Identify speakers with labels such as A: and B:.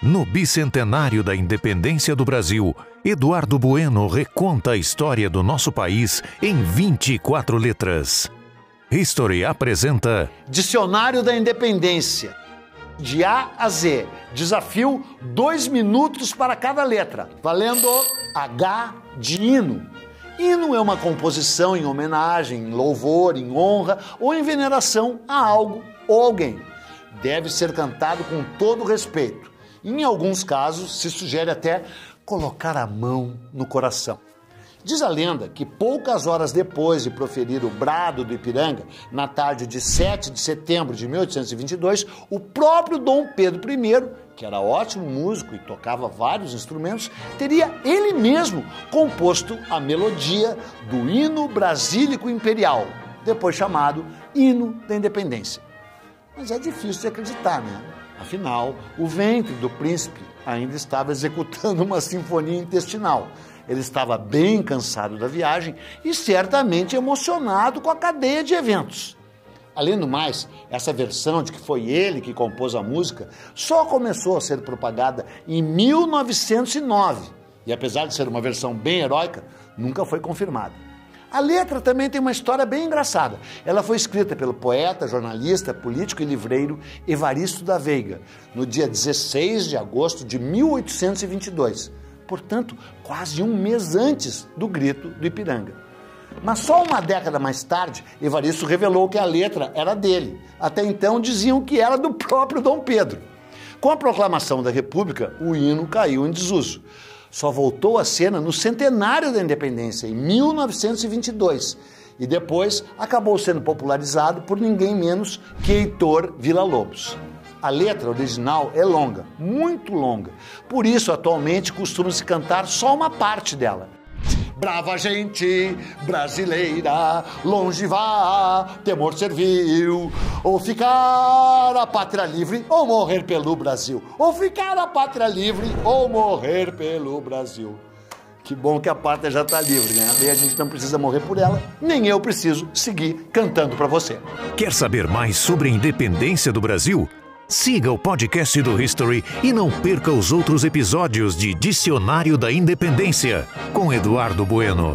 A: No bicentenário da independência do Brasil, Eduardo Bueno reconta a história do nosso país em 24 letras. History apresenta
B: Dicionário da Independência. De A a Z. Desafio: dois minutos para cada letra. Valendo H de hino. Hino é uma composição em homenagem, em louvor, em honra ou em veneração a algo ou alguém. Deve ser cantado com todo respeito em alguns casos, se sugere até colocar a mão no coração. Diz a lenda que poucas horas depois de proferir o brado do Ipiranga, na tarde de 7 de setembro de 1822, o próprio Dom Pedro I, que era ótimo músico e tocava vários instrumentos, teria ele mesmo composto a melodia do hino brasílico imperial, depois chamado Hino da Independência. Mas é difícil de acreditar, né? Afinal, o ventre do príncipe ainda estava executando uma sinfonia intestinal. Ele estava bem cansado da viagem e certamente emocionado com a cadeia de eventos. Além do mais, essa versão de que foi ele que compôs a música só começou a ser propagada em 1909 e, apesar de ser uma versão bem heróica, nunca foi confirmada. A letra também tem uma história bem engraçada. Ela foi escrita pelo poeta, jornalista, político e livreiro Evaristo da Veiga, no dia 16 de agosto de 1822. Portanto, quase um mês antes do grito do Ipiranga. Mas só uma década mais tarde, Evaristo revelou que a letra era dele. Até então diziam que era do próprio Dom Pedro. Com a proclamação da República, o hino caiu em desuso só voltou à cena no centenário da independência, em 1922, e depois acabou sendo popularizado por ninguém menos que Heitor Villa-Lobos. A letra original é longa, muito longa, por isso atualmente costuma-se cantar só uma parte dela. Brava gente brasileira, longe vá, temor servil, ou ficar a pátria livre ou morrer pelo Brasil, ou ficar a pátria livre ou morrer pelo Brasil. Que bom que a pátria já está livre, né? Daí a gente não precisa morrer por ela, nem eu preciso seguir cantando para você.
A: Quer saber mais sobre a independência do Brasil? Siga o podcast do History e não perca os outros episódios de Dicionário da Independência com Eduardo Bueno.